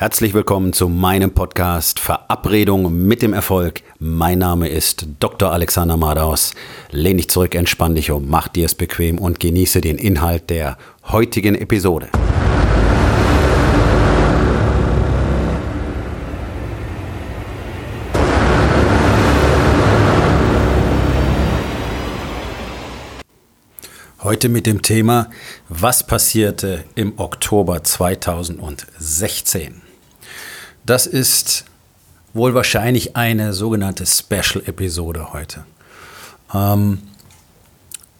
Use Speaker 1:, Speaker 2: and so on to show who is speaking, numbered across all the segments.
Speaker 1: Herzlich willkommen zu meinem Podcast Verabredung mit dem Erfolg. Mein Name ist Dr. Alexander Madaus. Lehn dich zurück, entspann dich um, mach dir es bequem und genieße den Inhalt der heutigen Episode. Heute mit dem Thema, was passierte im Oktober 2016? Das ist wohl wahrscheinlich eine sogenannte Special-Episode heute. Ähm,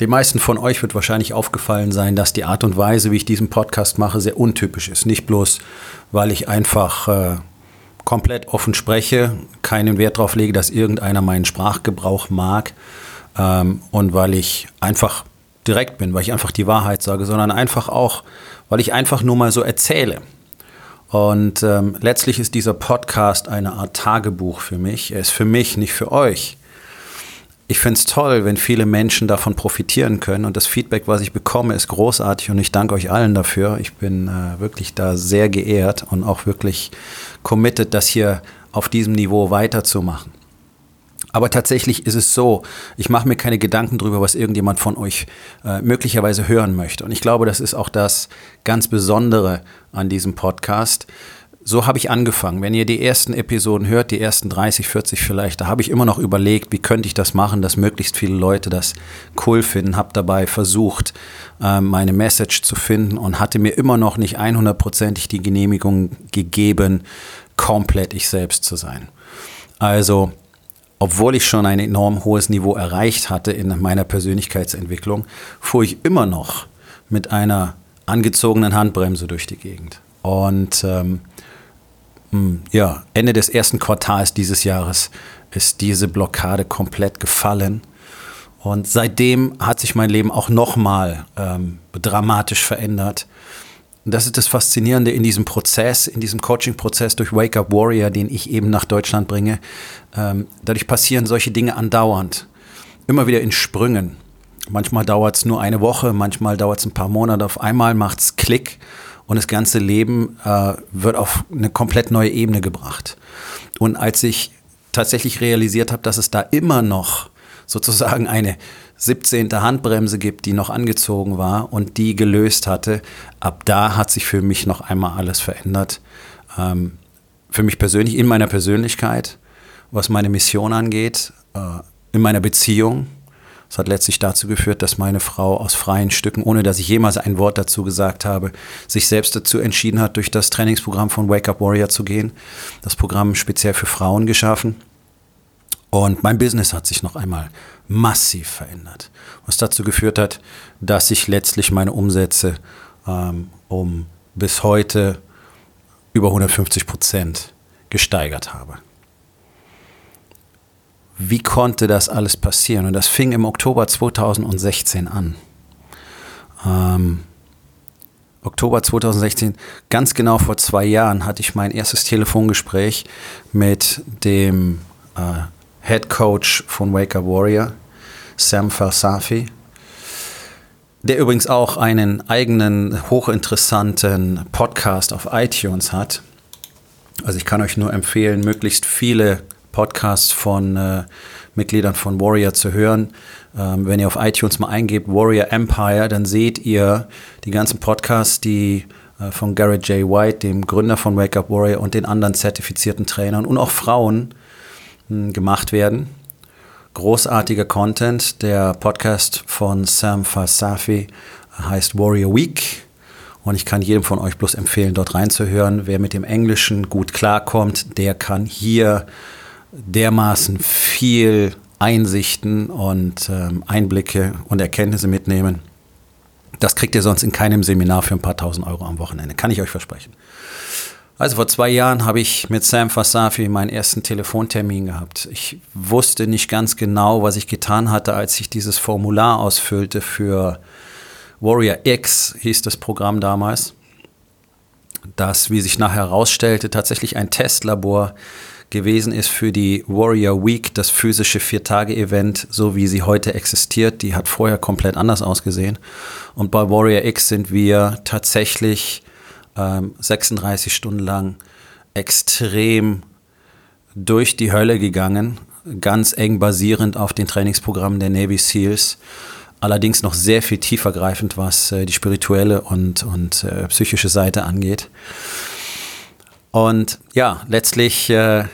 Speaker 1: den meisten von euch wird wahrscheinlich aufgefallen sein, dass die Art und Weise, wie ich diesen Podcast mache, sehr untypisch ist. Nicht bloß, weil ich einfach äh, komplett offen spreche, keinen Wert darauf lege, dass irgendeiner meinen Sprachgebrauch mag ähm, und weil ich einfach direkt bin, weil ich einfach die Wahrheit sage, sondern einfach auch, weil ich einfach nur mal so erzähle. Und ähm, letztlich ist dieser Podcast eine Art Tagebuch für mich. Er ist für mich, nicht für euch. Ich finde es toll, wenn viele Menschen davon profitieren können. Und das Feedback, was ich bekomme, ist großartig. Und ich danke euch allen dafür. Ich bin äh, wirklich da sehr geehrt und auch wirklich committed, das hier auf diesem Niveau weiterzumachen. Aber tatsächlich ist es so, ich mache mir keine Gedanken darüber, was irgendjemand von euch äh, möglicherweise hören möchte. Und ich glaube, das ist auch das ganz Besondere an diesem Podcast. So habe ich angefangen. Wenn ihr die ersten Episoden hört, die ersten 30, 40 vielleicht, da habe ich immer noch überlegt, wie könnte ich das machen, dass möglichst viele Leute das cool finden. Habe dabei versucht, äh, meine Message zu finden und hatte mir immer noch nicht 100%ig die Genehmigung gegeben, komplett ich selbst zu sein. Also obwohl ich schon ein enorm hohes Niveau erreicht hatte in meiner Persönlichkeitsentwicklung, fuhr ich immer noch mit einer angezogenen Handbremse durch die Gegend. Und ähm, hm, ja, Ende des ersten Quartals dieses Jahres ist diese Blockade komplett gefallen. Und seitdem hat sich mein Leben auch nochmal ähm, dramatisch verändert. Und das ist das Faszinierende in diesem Prozess, in diesem Coaching-Prozess durch Wake Up Warrior, den ich eben nach Deutschland bringe. Ähm, dadurch passieren solche Dinge andauernd, immer wieder in Sprüngen. Manchmal dauert es nur eine Woche, manchmal dauert es ein paar Monate. Auf einmal macht es Klick und das ganze Leben äh, wird auf eine komplett neue Ebene gebracht. Und als ich tatsächlich realisiert habe, dass es da immer noch sozusagen eine 17. Handbremse gibt, die noch angezogen war und die gelöst hatte, ab da hat sich für mich noch einmal alles verändert. Ähm, für mich persönlich, in meiner Persönlichkeit, was meine Mission angeht, äh, in meiner Beziehung. Das hat letztlich dazu geführt, dass meine Frau aus freien Stücken, ohne dass ich jemals ein Wort dazu gesagt habe, sich selbst dazu entschieden hat, durch das Trainingsprogramm von Wake Up Warrior zu gehen. Das Programm speziell für Frauen geschaffen. Und mein Business hat sich noch einmal massiv verändert, was dazu geführt hat, dass ich letztlich meine Umsätze ähm, um bis heute über 150 Prozent gesteigert habe. Wie konnte das alles passieren? Und das fing im Oktober 2016 an. Ähm, Oktober 2016, ganz genau vor zwei Jahren, hatte ich mein erstes Telefongespräch mit dem äh, Head Coach von Wake Up Warrior, Sam Falsafi, der übrigens auch einen eigenen hochinteressanten Podcast auf iTunes hat. Also ich kann euch nur empfehlen, möglichst viele Podcasts von äh, Mitgliedern von Warrior zu hören. Ähm, wenn ihr auf iTunes mal eingebt Warrior Empire, dann seht ihr die ganzen Podcasts, die äh, von Garrett J. White, dem Gründer von Wake Up Warrior und den anderen zertifizierten Trainern und auch Frauen gemacht werden. Großartiger Content. Der Podcast von Sam Falsafi heißt Warrior Week. Und ich kann jedem von euch bloß empfehlen, dort reinzuhören. Wer mit dem Englischen gut klarkommt, der kann hier dermaßen viel Einsichten und ähm, Einblicke und Erkenntnisse mitnehmen. Das kriegt ihr sonst in keinem Seminar für ein paar tausend Euro am Wochenende. Kann ich euch versprechen. Also vor zwei Jahren habe ich mit Sam Fasafi meinen ersten Telefontermin gehabt. Ich wusste nicht ganz genau, was ich getan hatte, als ich dieses Formular ausfüllte für Warrior X, hieß das Programm damals. Das, wie sich nachher herausstellte, tatsächlich ein Testlabor gewesen ist für die Warrior Week, das physische Vier-Tage-Event, so wie sie heute existiert. Die hat vorher komplett anders ausgesehen. Und bei Warrior X sind wir tatsächlich 36 ähm, Stunden lang extrem durch die Hölle gegangen, ganz eng basierend auf den Trainingsprogrammen der Navy SEALs. Allerdings noch sehr viel tiefer greifend, was äh, die spirituelle und, und äh, psychische Seite angeht. Und ja, letztlich, äh,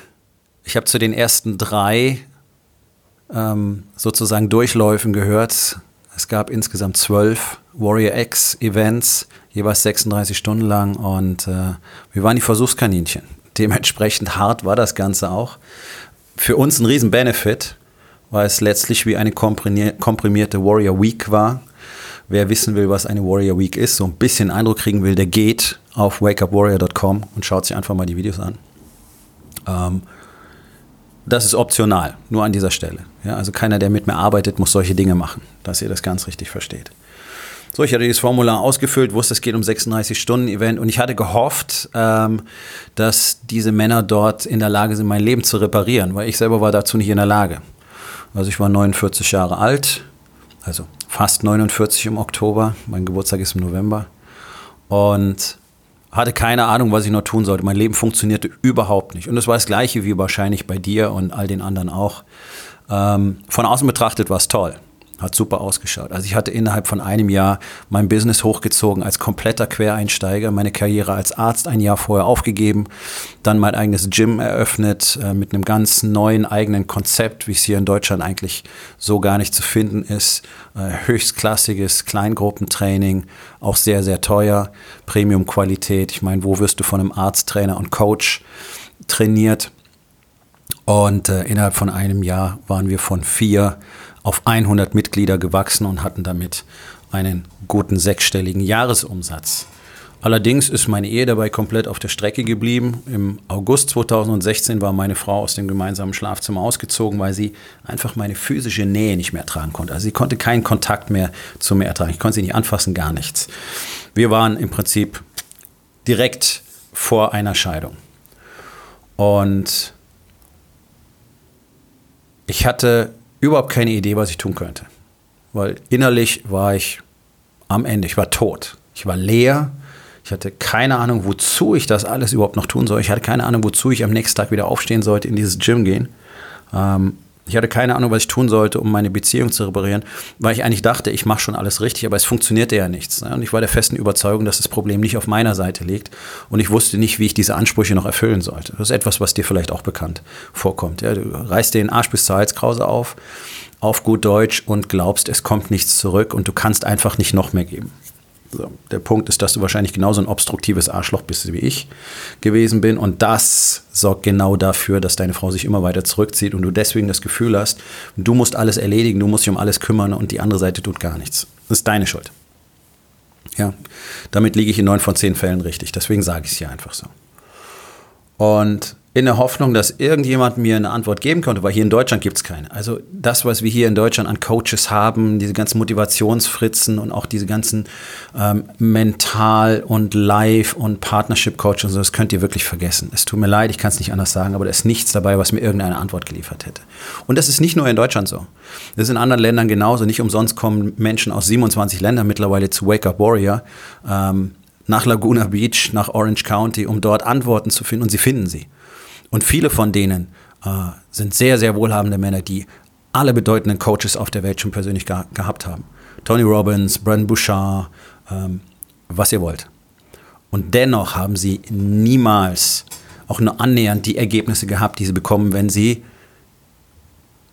Speaker 1: ich habe zu den ersten drei ähm, sozusagen Durchläufen gehört. Es gab insgesamt zwölf Warrior X Events, jeweils 36 Stunden lang und äh, wir waren die Versuchskaninchen. Dementsprechend hart war das Ganze auch. Für uns ein riesen Benefit, weil es letztlich wie eine komprimierte Warrior Week war. Wer wissen will, was eine Warrior Week ist, so ein bisschen Eindruck kriegen will, der geht auf wakeupwarrior.com und schaut sich einfach mal die Videos an. Ähm, das ist optional, nur an dieser Stelle. Ja, also keiner, der mit mir arbeitet, muss solche Dinge machen, dass ihr das ganz richtig versteht. So, ich hatte dieses Formular ausgefüllt, wusste, es geht um 36-Stunden-Event und ich hatte gehofft, ähm, dass diese Männer dort in der Lage sind, mein Leben zu reparieren, weil ich selber war dazu nicht in der Lage. Also ich war 49 Jahre alt, also fast 49 im Oktober, mein Geburtstag ist im November und hatte keine Ahnung, was ich noch tun sollte. Mein Leben funktionierte überhaupt nicht. Und das war das Gleiche wie wahrscheinlich bei dir und all den anderen auch. Ähm, von außen betrachtet war es toll. Hat super ausgeschaut. Also ich hatte innerhalb von einem Jahr mein Business hochgezogen als kompletter Quereinsteiger, meine Karriere als Arzt ein Jahr vorher aufgegeben, dann mein eigenes Gym eröffnet äh, mit einem ganz neuen eigenen Konzept, wie es hier in Deutschland eigentlich so gar nicht zu finden ist. Äh, höchstklassiges Kleingruppentraining, auch sehr, sehr teuer, Premium-Qualität. Ich meine, wo wirst du von einem Arzt, Trainer und Coach trainiert? Und äh, innerhalb von einem Jahr waren wir von vier auf 100 Mitglieder gewachsen und hatten damit einen guten sechsstelligen Jahresumsatz. Allerdings ist meine Ehe dabei komplett auf der Strecke geblieben. Im August 2016 war meine Frau aus dem gemeinsamen Schlafzimmer ausgezogen, weil sie einfach meine physische Nähe nicht mehr ertragen konnte. Also sie konnte keinen Kontakt mehr zu mir ertragen. Ich konnte sie nicht anfassen, gar nichts. Wir waren im Prinzip direkt vor einer Scheidung. Und ich hatte überhaupt keine Idee, was ich tun könnte. Weil innerlich war ich am Ende, ich war tot. Ich war leer. Ich hatte keine Ahnung, wozu ich das alles überhaupt noch tun soll. Ich hatte keine Ahnung, wozu ich am nächsten Tag wieder aufstehen sollte, in dieses Gym gehen. Ähm, ich hatte keine Ahnung, was ich tun sollte, um meine Beziehung zu reparieren, weil ich eigentlich dachte, ich mache schon alles richtig, aber es funktionierte ja nichts. Ne? Und ich war der festen Überzeugung, dass das Problem nicht auf meiner Seite liegt. Und ich wusste nicht, wie ich diese Ansprüche noch erfüllen sollte. Das ist etwas, was dir vielleicht auch bekannt vorkommt. Ja? Du reißt dir den Arsch bis zur Halskrause auf, auf gut Deutsch, und glaubst, es kommt nichts zurück und du kannst einfach nicht noch mehr geben. So, der Punkt ist, dass du wahrscheinlich genauso ein obstruktives Arschloch bist wie ich gewesen bin. Und das sorgt genau dafür, dass deine Frau sich immer weiter zurückzieht und du deswegen das Gefühl hast, du musst alles erledigen, du musst dich um alles kümmern und die andere Seite tut gar nichts. Das ist deine Schuld. Ja, damit liege ich in neun von zehn Fällen richtig. Deswegen sage ich es hier einfach so. Und in der Hoffnung, dass irgendjemand mir eine Antwort geben könnte, weil hier in Deutschland gibt es keine. Also das, was wir hier in Deutschland an Coaches haben, diese ganzen Motivationsfritzen und auch diese ganzen ähm, Mental- und Live- und Partnership-Coaches, so, das könnt ihr wirklich vergessen. Es tut mir leid, ich kann es nicht anders sagen, aber da ist nichts dabei, was mir irgendeine Antwort geliefert hätte. Und das ist nicht nur in Deutschland so. Das ist in anderen Ländern genauso. Nicht umsonst kommen Menschen aus 27 Ländern mittlerweile zu Wake Up Warrior. Ähm, nach Laguna Beach, nach Orange County, um dort Antworten zu finden und sie finden sie. Und viele von denen äh, sind sehr, sehr wohlhabende Männer, die alle bedeutenden Coaches auf der Welt schon persönlich ge gehabt haben. Tony Robbins, Brandon Bouchard, ähm, was ihr wollt. Und dennoch haben sie niemals auch nur annähernd die Ergebnisse gehabt, die sie bekommen, wenn sie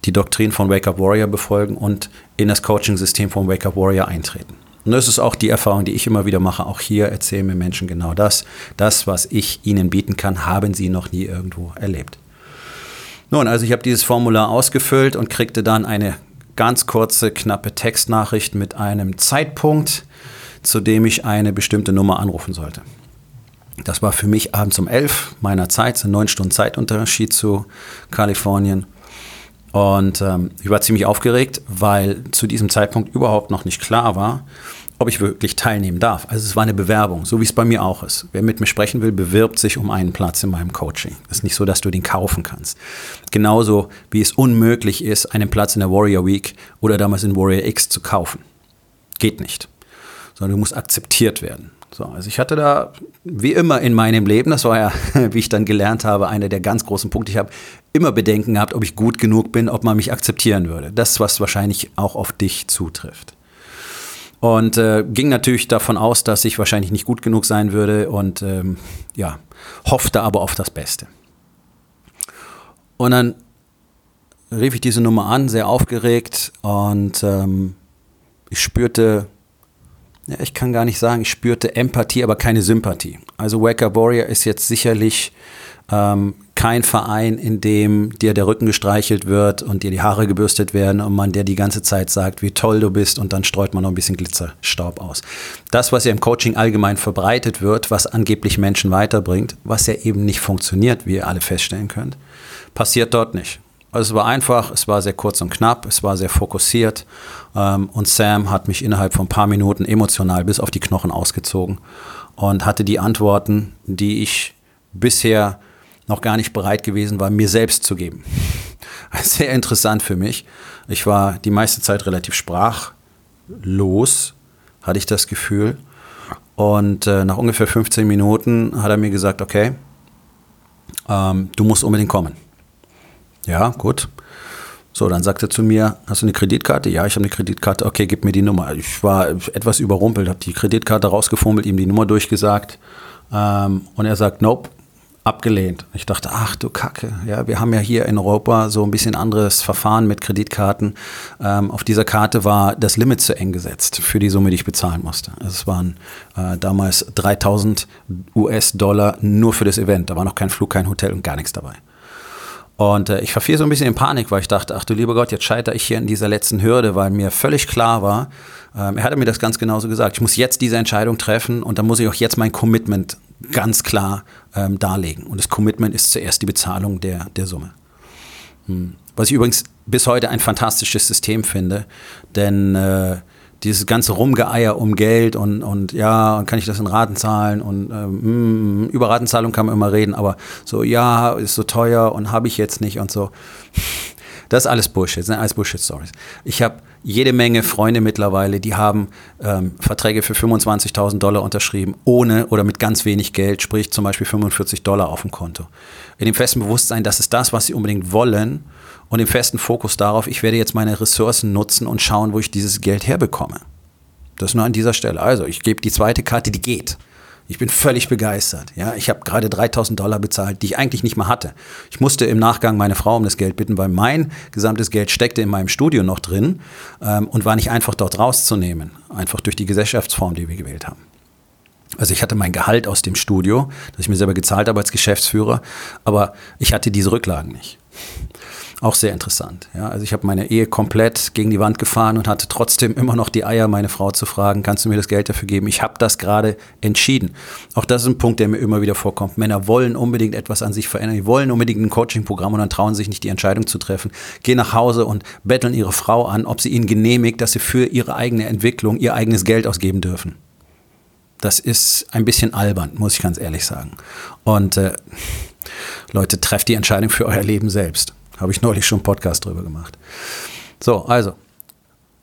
Speaker 1: die Doktrin von Wake Up Warrior befolgen und in das Coaching-System von Wake Up Warrior eintreten. Und das ist auch die Erfahrung, die ich immer wieder mache. Auch hier erzählen mir Menschen genau das. Das, was ich ihnen bieten kann, haben sie noch nie irgendwo erlebt. Nun, also ich habe dieses Formular ausgefüllt und kriegte dann eine ganz kurze, knappe Textnachricht mit einem Zeitpunkt, zu dem ich eine bestimmte Nummer anrufen sollte. Das war für mich abends um elf meiner Zeit, so neun Stunden Zeitunterschied zu Kalifornien. Und ähm, ich war ziemlich aufgeregt, weil zu diesem Zeitpunkt überhaupt noch nicht klar war, ob ich wirklich teilnehmen darf. Also es war eine Bewerbung, so wie es bei mir auch ist. Wer mit mir sprechen will, bewirbt sich um einen Platz in meinem Coaching. Es ist nicht so, dass du den kaufen kannst. Genauso wie es unmöglich ist, einen Platz in der Warrior Week oder damals in Warrior X zu kaufen. Geht nicht. Sondern du musst akzeptiert werden. So, also ich hatte da, wie immer in meinem Leben, das war ja, wie ich dann gelernt habe, einer der ganz großen Punkte. Ich habe immer Bedenken gehabt, ob ich gut genug bin, ob man mich akzeptieren würde. Das, was wahrscheinlich auch auf dich zutrifft. Und äh, ging natürlich davon aus, dass ich wahrscheinlich nicht gut genug sein würde und ähm, ja, hoffte aber auf das Beste. Und dann rief ich diese Nummer an, sehr aufgeregt und ähm, ich spürte ja, ich kann gar nicht sagen, ich spürte Empathie, aber keine Sympathie. Also Wake Up Warrior ist jetzt sicherlich ähm, kein Verein, in dem dir der Rücken gestreichelt wird und dir die Haare gebürstet werden und man dir die ganze Zeit sagt, wie toll du bist und dann streut man noch ein bisschen Glitzerstaub aus. Das, was ja im Coaching allgemein verbreitet wird, was angeblich Menschen weiterbringt, was ja eben nicht funktioniert, wie ihr alle feststellen könnt, passiert dort nicht. Also es war einfach, es war sehr kurz und knapp, es war sehr fokussiert ähm, und Sam hat mich innerhalb von ein paar Minuten emotional bis auf die Knochen ausgezogen und hatte die Antworten, die ich bisher noch gar nicht bereit gewesen war, mir selbst zu geben. Sehr interessant für mich. Ich war die meiste Zeit relativ sprachlos, hatte ich das Gefühl. Und äh, nach ungefähr 15 Minuten hat er mir gesagt, okay, ähm, du musst unbedingt kommen. Ja, gut. So, dann sagt er zu mir, hast du eine Kreditkarte? Ja, ich habe eine Kreditkarte. Okay, gib mir die Nummer. Ich war etwas überrumpelt, habe die Kreditkarte rausgefummelt, ihm die Nummer durchgesagt. Ähm, und er sagt, nope, abgelehnt. Ich dachte, ach du Kacke, ja, wir haben ja hier in Europa so ein bisschen anderes Verfahren mit Kreditkarten. Ähm, auf dieser Karte war das Limit zu eng gesetzt für die Summe, die ich bezahlen musste. Es waren äh, damals 3000 US-Dollar nur für das Event. Da war noch kein Flug, kein Hotel und gar nichts dabei. Und äh, ich verfiel so ein bisschen in Panik, weil ich dachte, ach du lieber Gott, jetzt scheitere ich hier in dieser letzten Hürde, weil mir völlig klar war, ähm, er hatte mir das ganz genauso gesagt, ich muss jetzt diese Entscheidung treffen und dann muss ich auch jetzt mein Commitment ganz klar ähm, darlegen. Und das Commitment ist zuerst die Bezahlung der, der Summe. Hm. Was ich übrigens bis heute ein fantastisches System finde, denn äh, dieses ganze Rumgeeier um Geld und, und ja, und kann ich das in Raten zahlen und ähm, über Ratenzahlung kann man immer reden, aber so, ja, ist so teuer und habe ich jetzt nicht und so. Das ist alles Bullshit, das sind alles Bullshit-Stories. Ich habe jede Menge Freunde mittlerweile, die haben ähm, Verträge für 25.000 Dollar unterschrieben, ohne oder mit ganz wenig Geld, sprich zum Beispiel 45 Dollar auf dem Konto. In dem festen Bewusstsein, das ist das, was sie unbedingt wollen und im festen Fokus darauf, ich werde jetzt meine Ressourcen nutzen und schauen, wo ich dieses Geld herbekomme. Das nur an dieser Stelle. Also, ich gebe die zweite Karte, die geht. Ich bin völlig begeistert. Ja, ich habe gerade 3000 Dollar bezahlt, die ich eigentlich nicht mehr hatte. Ich musste im Nachgang meine Frau um das Geld bitten, weil mein gesamtes Geld steckte in meinem Studio noch drin ähm, und war nicht einfach dort rauszunehmen. Einfach durch die Gesellschaftsform, die wir gewählt haben. Also ich hatte mein Gehalt aus dem Studio, das ich mir selber gezahlt habe als Geschäftsführer, aber ich hatte diese Rücklagen nicht. Auch sehr interessant. Ja, also ich habe meine Ehe komplett gegen die Wand gefahren und hatte trotzdem immer noch die Eier, meine Frau zu fragen, kannst du mir das Geld dafür geben? Ich habe das gerade entschieden. Auch das ist ein Punkt, der mir immer wieder vorkommt. Männer wollen unbedingt etwas an sich verändern. Die wollen unbedingt ein Coaching-Programm und dann trauen sich nicht, die Entscheidung zu treffen. Gehen nach Hause und betteln ihre Frau an, ob sie ihnen genehmigt, dass sie für ihre eigene Entwicklung ihr eigenes Geld ausgeben dürfen. Das ist ein bisschen albern, muss ich ganz ehrlich sagen. Und äh, Leute, trefft die Entscheidung für euer Leben selbst. Habe ich neulich schon einen Podcast drüber gemacht. So, also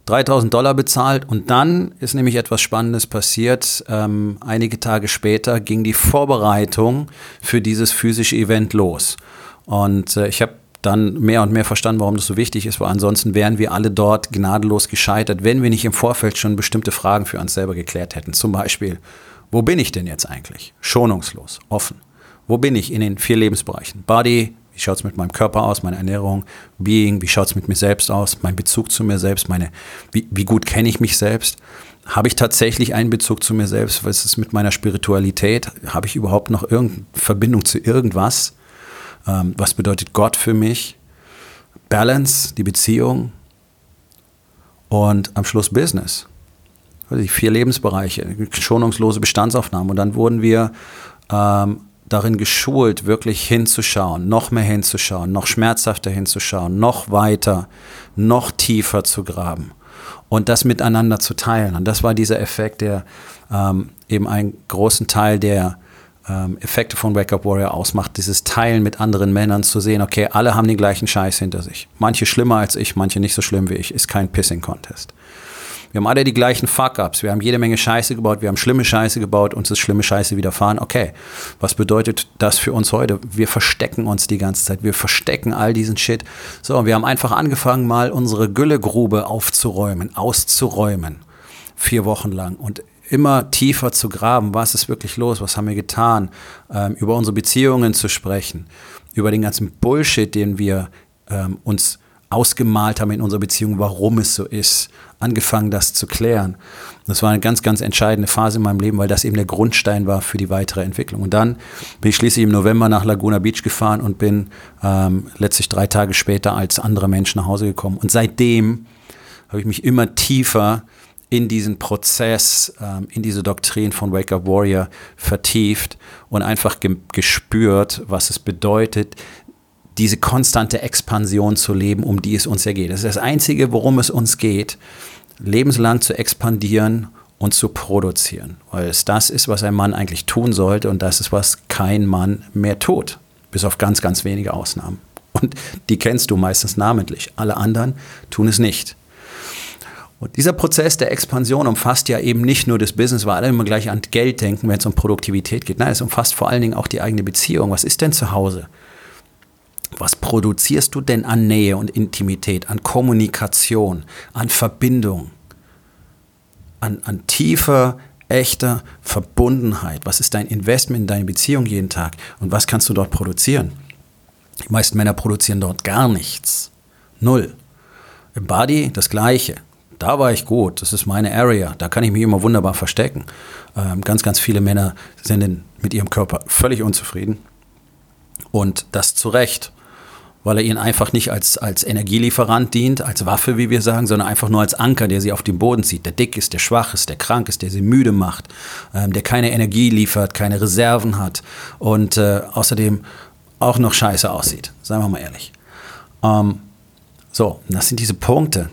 Speaker 1: 3000 Dollar bezahlt und dann ist nämlich etwas Spannendes passiert. Ähm, einige Tage später ging die Vorbereitung für dieses physische Event los. Und äh, ich habe dann mehr und mehr verstanden, warum das so wichtig ist, weil ansonsten wären wir alle dort gnadenlos gescheitert, wenn wir nicht im Vorfeld schon bestimmte Fragen für uns selber geklärt hätten. Zum Beispiel, wo bin ich denn jetzt eigentlich? Schonungslos, offen. Wo bin ich in den vier Lebensbereichen? Body, wie schaut es mit meinem Körper aus, meine Ernährung, Being, wie schaut es mit mir selbst aus, mein Bezug zu mir selbst, meine, wie, wie gut kenne ich mich selbst? Habe ich tatsächlich einen Bezug zu mir selbst? Was ist mit meiner Spiritualität? Habe ich überhaupt noch irgendeine Verbindung zu irgendwas? Ähm, was bedeutet Gott für mich? Balance, die Beziehung und am Schluss Business. Die vier Lebensbereiche, schonungslose Bestandsaufnahmen. Und dann wurden wir ähm, darin geschult, wirklich hinzuschauen, noch mehr hinzuschauen, noch schmerzhafter hinzuschauen, noch weiter, noch tiefer zu graben und das miteinander zu teilen. Und das war dieser Effekt, der ähm, eben einen großen Teil der ähm, Effekte von Wake Up Warrior ausmacht, dieses Teilen mit anderen Männern zu sehen, okay, alle haben den gleichen Scheiß hinter sich. Manche schlimmer als ich, manche nicht so schlimm wie ich, ist kein Pissing-Contest. Wir haben alle die gleichen Fuck-Ups. Wir haben jede Menge Scheiße gebaut. Wir haben schlimme Scheiße gebaut. Uns ist schlimme Scheiße widerfahren. Okay, was bedeutet das für uns heute? Wir verstecken uns die ganze Zeit. Wir verstecken all diesen Shit. So, wir haben einfach angefangen, mal unsere Güllegrube aufzuräumen, auszuräumen. Vier Wochen lang. Und immer tiefer zu graben, was ist wirklich los, was haben wir getan, ähm, über unsere Beziehungen zu sprechen, über den ganzen Bullshit, den wir ähm, uns ausgemalt haben in unserer Beziehung, warum es so ist, angefangen, das zu klären. Das war eine ganz, ganz entscheidende Phase in meinem Leben, weil das eben der Grundstein war für die weitere Entwicklung. Und dann bin ich schließlich im November nach Laguna Beach gefahren und bin ähm, letztlich drei Tage später als anderer Mensch nach Hause gekommen. Und seitdem habe ich mich immer tiefer in diesen Prozess, ähm, in diese Doktrin von Wake Up Warrior vertieft und einfach ge gespürt, was es bedeutet, diese konstante Expansion zu leben, um die es uns ja geht. Das ist das Einzige, worum es uns geht, lebenslang zu expandieren und zu produzieren. Weil es das ist, was ein Mann eigentlich tun sollte und das ist, was kein Mann mehr tut. Bis auf ganz, ganz wenige Ausnahmen. Und die kennst du meistens namentlich. Alle anderen tun es nicht. Und dieser Prozess der Expansion umfasst ja eben nicht nur das Business, weil alle immer gleich an Geld denken, wenn es um Produktivität geht. Nein, es umfasst vor allen Dingen auch die eigene Beziehung. Was ist denn zu Hause? Was produzierst du denn an Nähe und Intimität, an Kommunikation, an Verbindung, an, an tiefer, echter Verbundenheit? Was ist dein Investment in deine Beziehung jeden Tag? Und was kannst du dort produzieren? Die meisten Männer produzieren dort gar nichts. Null. Im Body das Gleiche da war ich gut, das ist meine Area, da kann ich mich immer wunderbar verstecken. Ähm, ganz, ganz viele Männer sind in, mit ihrem Körper völlig unzufrieden und das zu Recht, weil er ihnen einfach nicht als, als Energielieferant dient, als Waffe, wie wir sagen, sondern einfach nur als Anker, der sie auf den Boden zieht, der dick ist, der schwach ist, der krank ist, der sie müde macht, ähm, der keine Energie liefert, keine Reserven hat und äh, außerdem auch noch scheiße aussieht, seien wir mal ehrlich. Ähm, so, das sind diese Punkte,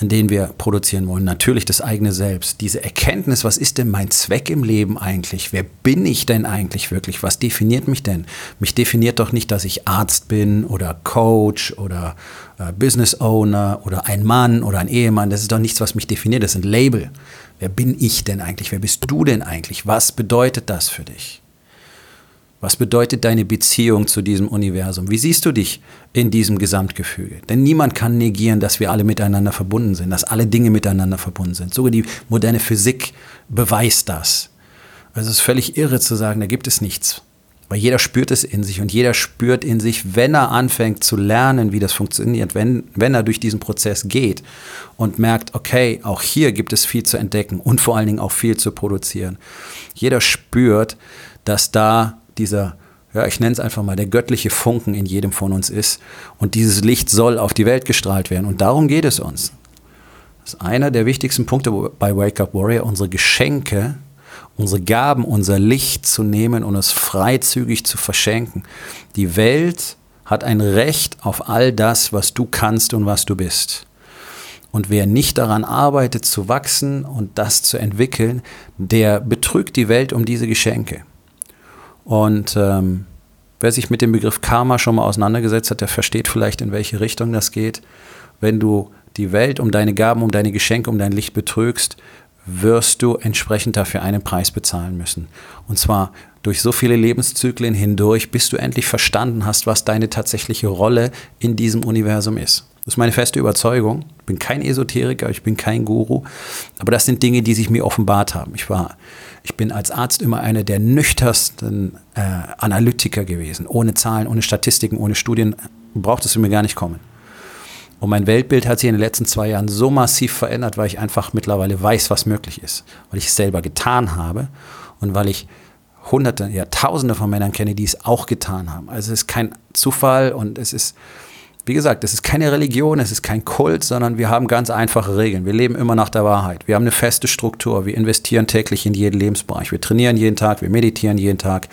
Speaker 1: an denen wir produzieren wollen. Natürlich das eigene Selbst. Diese Erkenntnis, was ist denn mein Zweck im Leben eigentlich? Wer bin ich denn eigentlich wirklich? Was definiert mich denn? Mich definiert doch nicht, dass ich Arzt bin oder Coach oder äh, Business Owner oder ein Mann oder ein Ehemann. Das ist doch nichts, was mich definiert. Das sind Label. Wer bin ich denn eigentlich? Wer bist du denn eigentlich? Was bedeutet das für dich? Was bedeutet deine Beziehung zu diesem Universum? Wie siehst du dich in diesem Gesamtgefüge? Denn niemand kann negieren, dass wir alle miteinander verbunden sind, dass alle Dinge miteinander verbunden sind. Sogar die moderne Physik beweist das. Also es ist völlig irre zu sagen, da gibt es nichts. Weil jeder spürt es in sich und jeder spürt in sich, wenn er anfängt zu lernen, wie das funktioniert, wenn, wenn er durch diesen Prozess geht und merkt, okay, auch hier gibt es viel zu entdecken und vor allen Dingen auch viel zu produzieren. Jeder spürt, dass da dieser, ja, ich nenne es einfach mal, der göttliche Funken in jedem von uns ist. Und dieses Licht soll auf die Welt gestrahlt werden. Und darum geht es uns. Das ist einer der wichtigsten Punkte bei Wake Up Warrior, unsere Geschenke, unsere Gaben, unser Licht zu nehmen und es freizügig zu verschenken. Die Welt hat ein Recht auf all das, was du kannst und was du bist. Und wer nicht daran arbeitet zu wachsen und das zu entwickeln, der betrügt die Welt um diese Geschenke. Und ähm, wer sich mit dem Begriff Karma schon mal auseinandergesetzt hat, der versteht vielleicht, in welche Richtung das geht. Wenn du die Welt um deine Gaben, um deine Geschenke, um dein Licht betrügst, wirst du entsprechend dafür einen Preis bezahlen müssen. Und zwar durch so viele Lebenszyklen hindurch, bis du endlich verstanden hast, was deine tatsächliche Rolle in diesem Universum ist. Das ist meine feste Überzeugung. Ich bin kein Esoteriker, ich bin kein Guru, aber das sind Dinge, die sich mir offenbart haben. Ich war ich bin als Arzt immer einer der nüchternsten äh, Analytiker gewesen. Ohne Zahlen, ohne Statistiken, ohne Studien braucht es mir gar nicht kommen. Und mein Weltbild hat sich in den letzten zwei Jahren so massiv verändert, weil ich einfach mittlerweile weiß, was möglich ist. Weil ich es selber getan habe und weil ich Hunderte, ja Tausende von Männern kenne, die es auch getan haben. Also es ist kein Zufall und es ist wie gesagt, es ist keine Religion, es ist kein Kult, sondern wir haben ganz einfache Regeln. Wir leben immer nach der Wahrheit. Wir haben eine feste Struktur. Wir investieren täglich in jeden Lebensbereich. Wir trainieren jeden Tag, wir meditieren jeden Tag.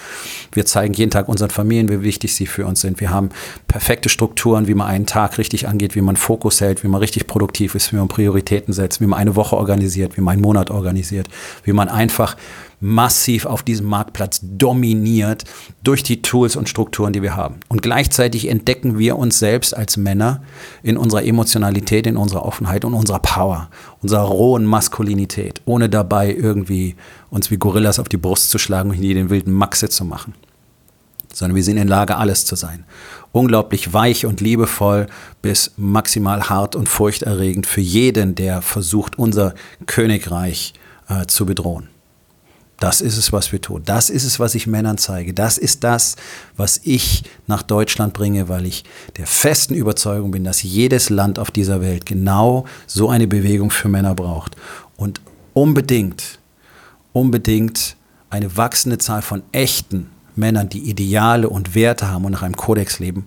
Speaker 1: Wir zeigen jeden Tag unseren Familien, wie wichtig sie für uns sind. Wir haben perfekte Strukturen, wie man einen Tag richtig angeht, wie man Fokus hält, wie man richtig produktiv ist, wie man Prioritäten setzt, wie man eine Woche organisiert, wie man einen Monat organisiert, wie man einfach massiv auf diesem Marktplatz dominiert durch die Tools und Strukturen, die wir haben. Und gleichzeitig entdecken wir uns selbst als Männer in unserer Emotionalität, in unserer Offenheit und unserer Power, unserer rohen Maskulinität, ohne dabei irgendwie uns wie Gorillas auf die Brust zu schlagen und hier den wilden Maxe zu machen sondern wir sind in Lage, alles zu sein. Unglaublich weich und liebevoll bis maximal hart und furchterregend für jeden, der versucht, unser Königreich äh, zu bedrohen. Das ist es, was wir tun. Das ist es, was ich Männern zeige. Das ist das, was ich nach Deutschland bringe, weil ich der festen Überzeugung bin, dass jedes Land auf dieser Welt genau so eine Bewegung für Männer braucht. Und unbedingt, unbedingt eine wachsende Zahl von echten Männern, die Ideale und Werte haben und nach einem Kodex leben,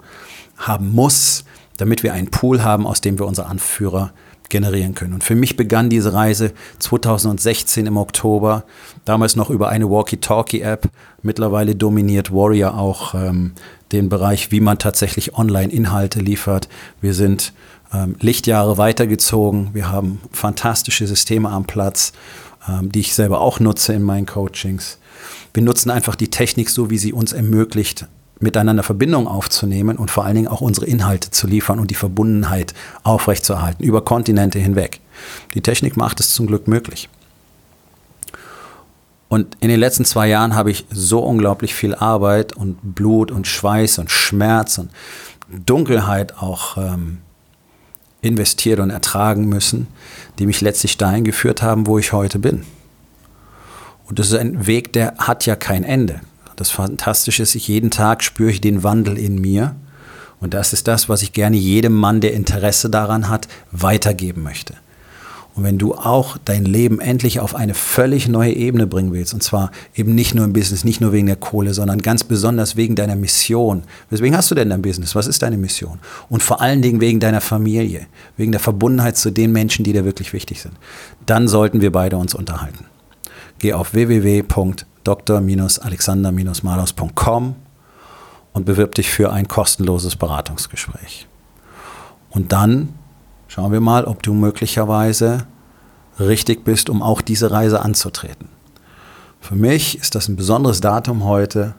Speaker 1: haben muss, damit wir einen Pool haben, aus dem wir unsere Anführer generieren können. Und für mich begann diese Reise 2016 im Oktober, damals noch über eine Walkie-Talkie-App. Mittlerweile dominiert Warrior auch ähm, den Bereich, wie man tatsächlich Online-Inhalte liefert. Wir sind ähm, Lichtjahre weitergezogen. Wir haben fantastische Systeme am Platz, ähm, die ich selber auch nutze in meinen Coachings. Wir nutzen einfach die Technik so, wie sie uns ermöglicht, miteinander Verbindung aufzunehmen und vor allen Dingen auch unsere Inhalte zu liefern und die Verbundenheit aufrechtzuerhalten über Kontinente hinweg. Die Technik macht es zum Glück möglich. Und in den letzten zwei Jahren habe ich so unglaublich viel Arbeit und Blut und Schweiß und Schmerz und Dunkelheit auch ähm, investiert und ertragen müssen, die mich letztlich dahin geführt haben, wo ich heute bin. Und das ist ein Weg, der hat ja kein Ende. Das Fantastische ist, ich jeden Tag spüre ich den Wandel in mir. Und das ist das, was ich gerne jedem Mann, der Interesse daran hat, weitergeben möchte. Und wenn du auch dein Leben endlich auf eine völlig neue Ebene bringen willst, und zwar eben nicht nur im Business, nicht nur wegen der Kohle, sondern ganz besonders wegen deiner Mission. Weswegen hast du denn dein Business? Was ist deine Mission? Und vor allen Dingen wegen deiner Familie, wegen der Verbundenheit zu den Menschen, die dir wirklich wichtig sind. Dann sollten wir beide uns unterhalten geh auf www.dr-alexander-malos.com und bewirb dich für ein kostenloses Beratungsgespräch. Und dann schauen wir mal, ob du möglicherweise richtig bist, um auch diese Reise anzutreten. Für mich ist das ein besonderes Datum heute,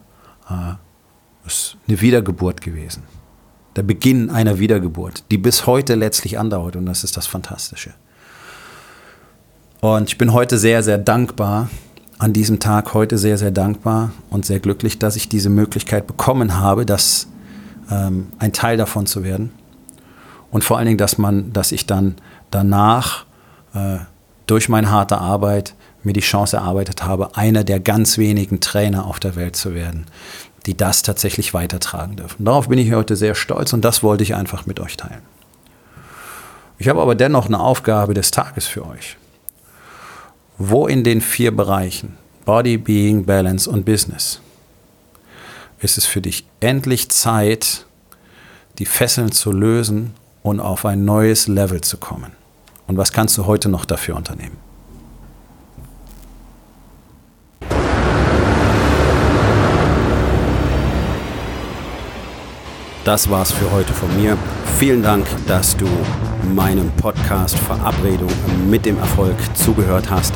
Speaker 1: äh, ist eine Wiedergeburt gewesen. Der Beginn einer Wiedergeburt, die bis heute letztlich andauert und das ist das Fantastische. Und ich bin heute sehr, sehr dankbar, an diesem Tag heute sehr, sehr dankbar und sehr glücklich, dass ich diese Möglichkeit bekommen habe, das ähm, ein Teil davon zu werden. Und vor allen Dingen, dass man, dass ich dann danach äh, durch meine harte Arbeit mir die Chance erarbeitet habe, einer der ganz wenigen Trainer auf der Welt zu werden, die das tatsächlich weitertragen dürfen. Darauf bin ich heute sehr stolz und das wollte ich einfach mit euch teilen. Ich habe aber dennoch eine Aufgabe des Tages für euch wo in den vier Bereichen Body, Being, Balance und Business ist es für dich endlich Zeit, die Fesseln zu lösen und auf ein neues Level zu kommen? Und was kannst du heute noch dafür unternehmen? Das war's für heute von mir. Vielen Dank, dass du meinem Podcast Verabredung mit dem Erfolg zugehört hast.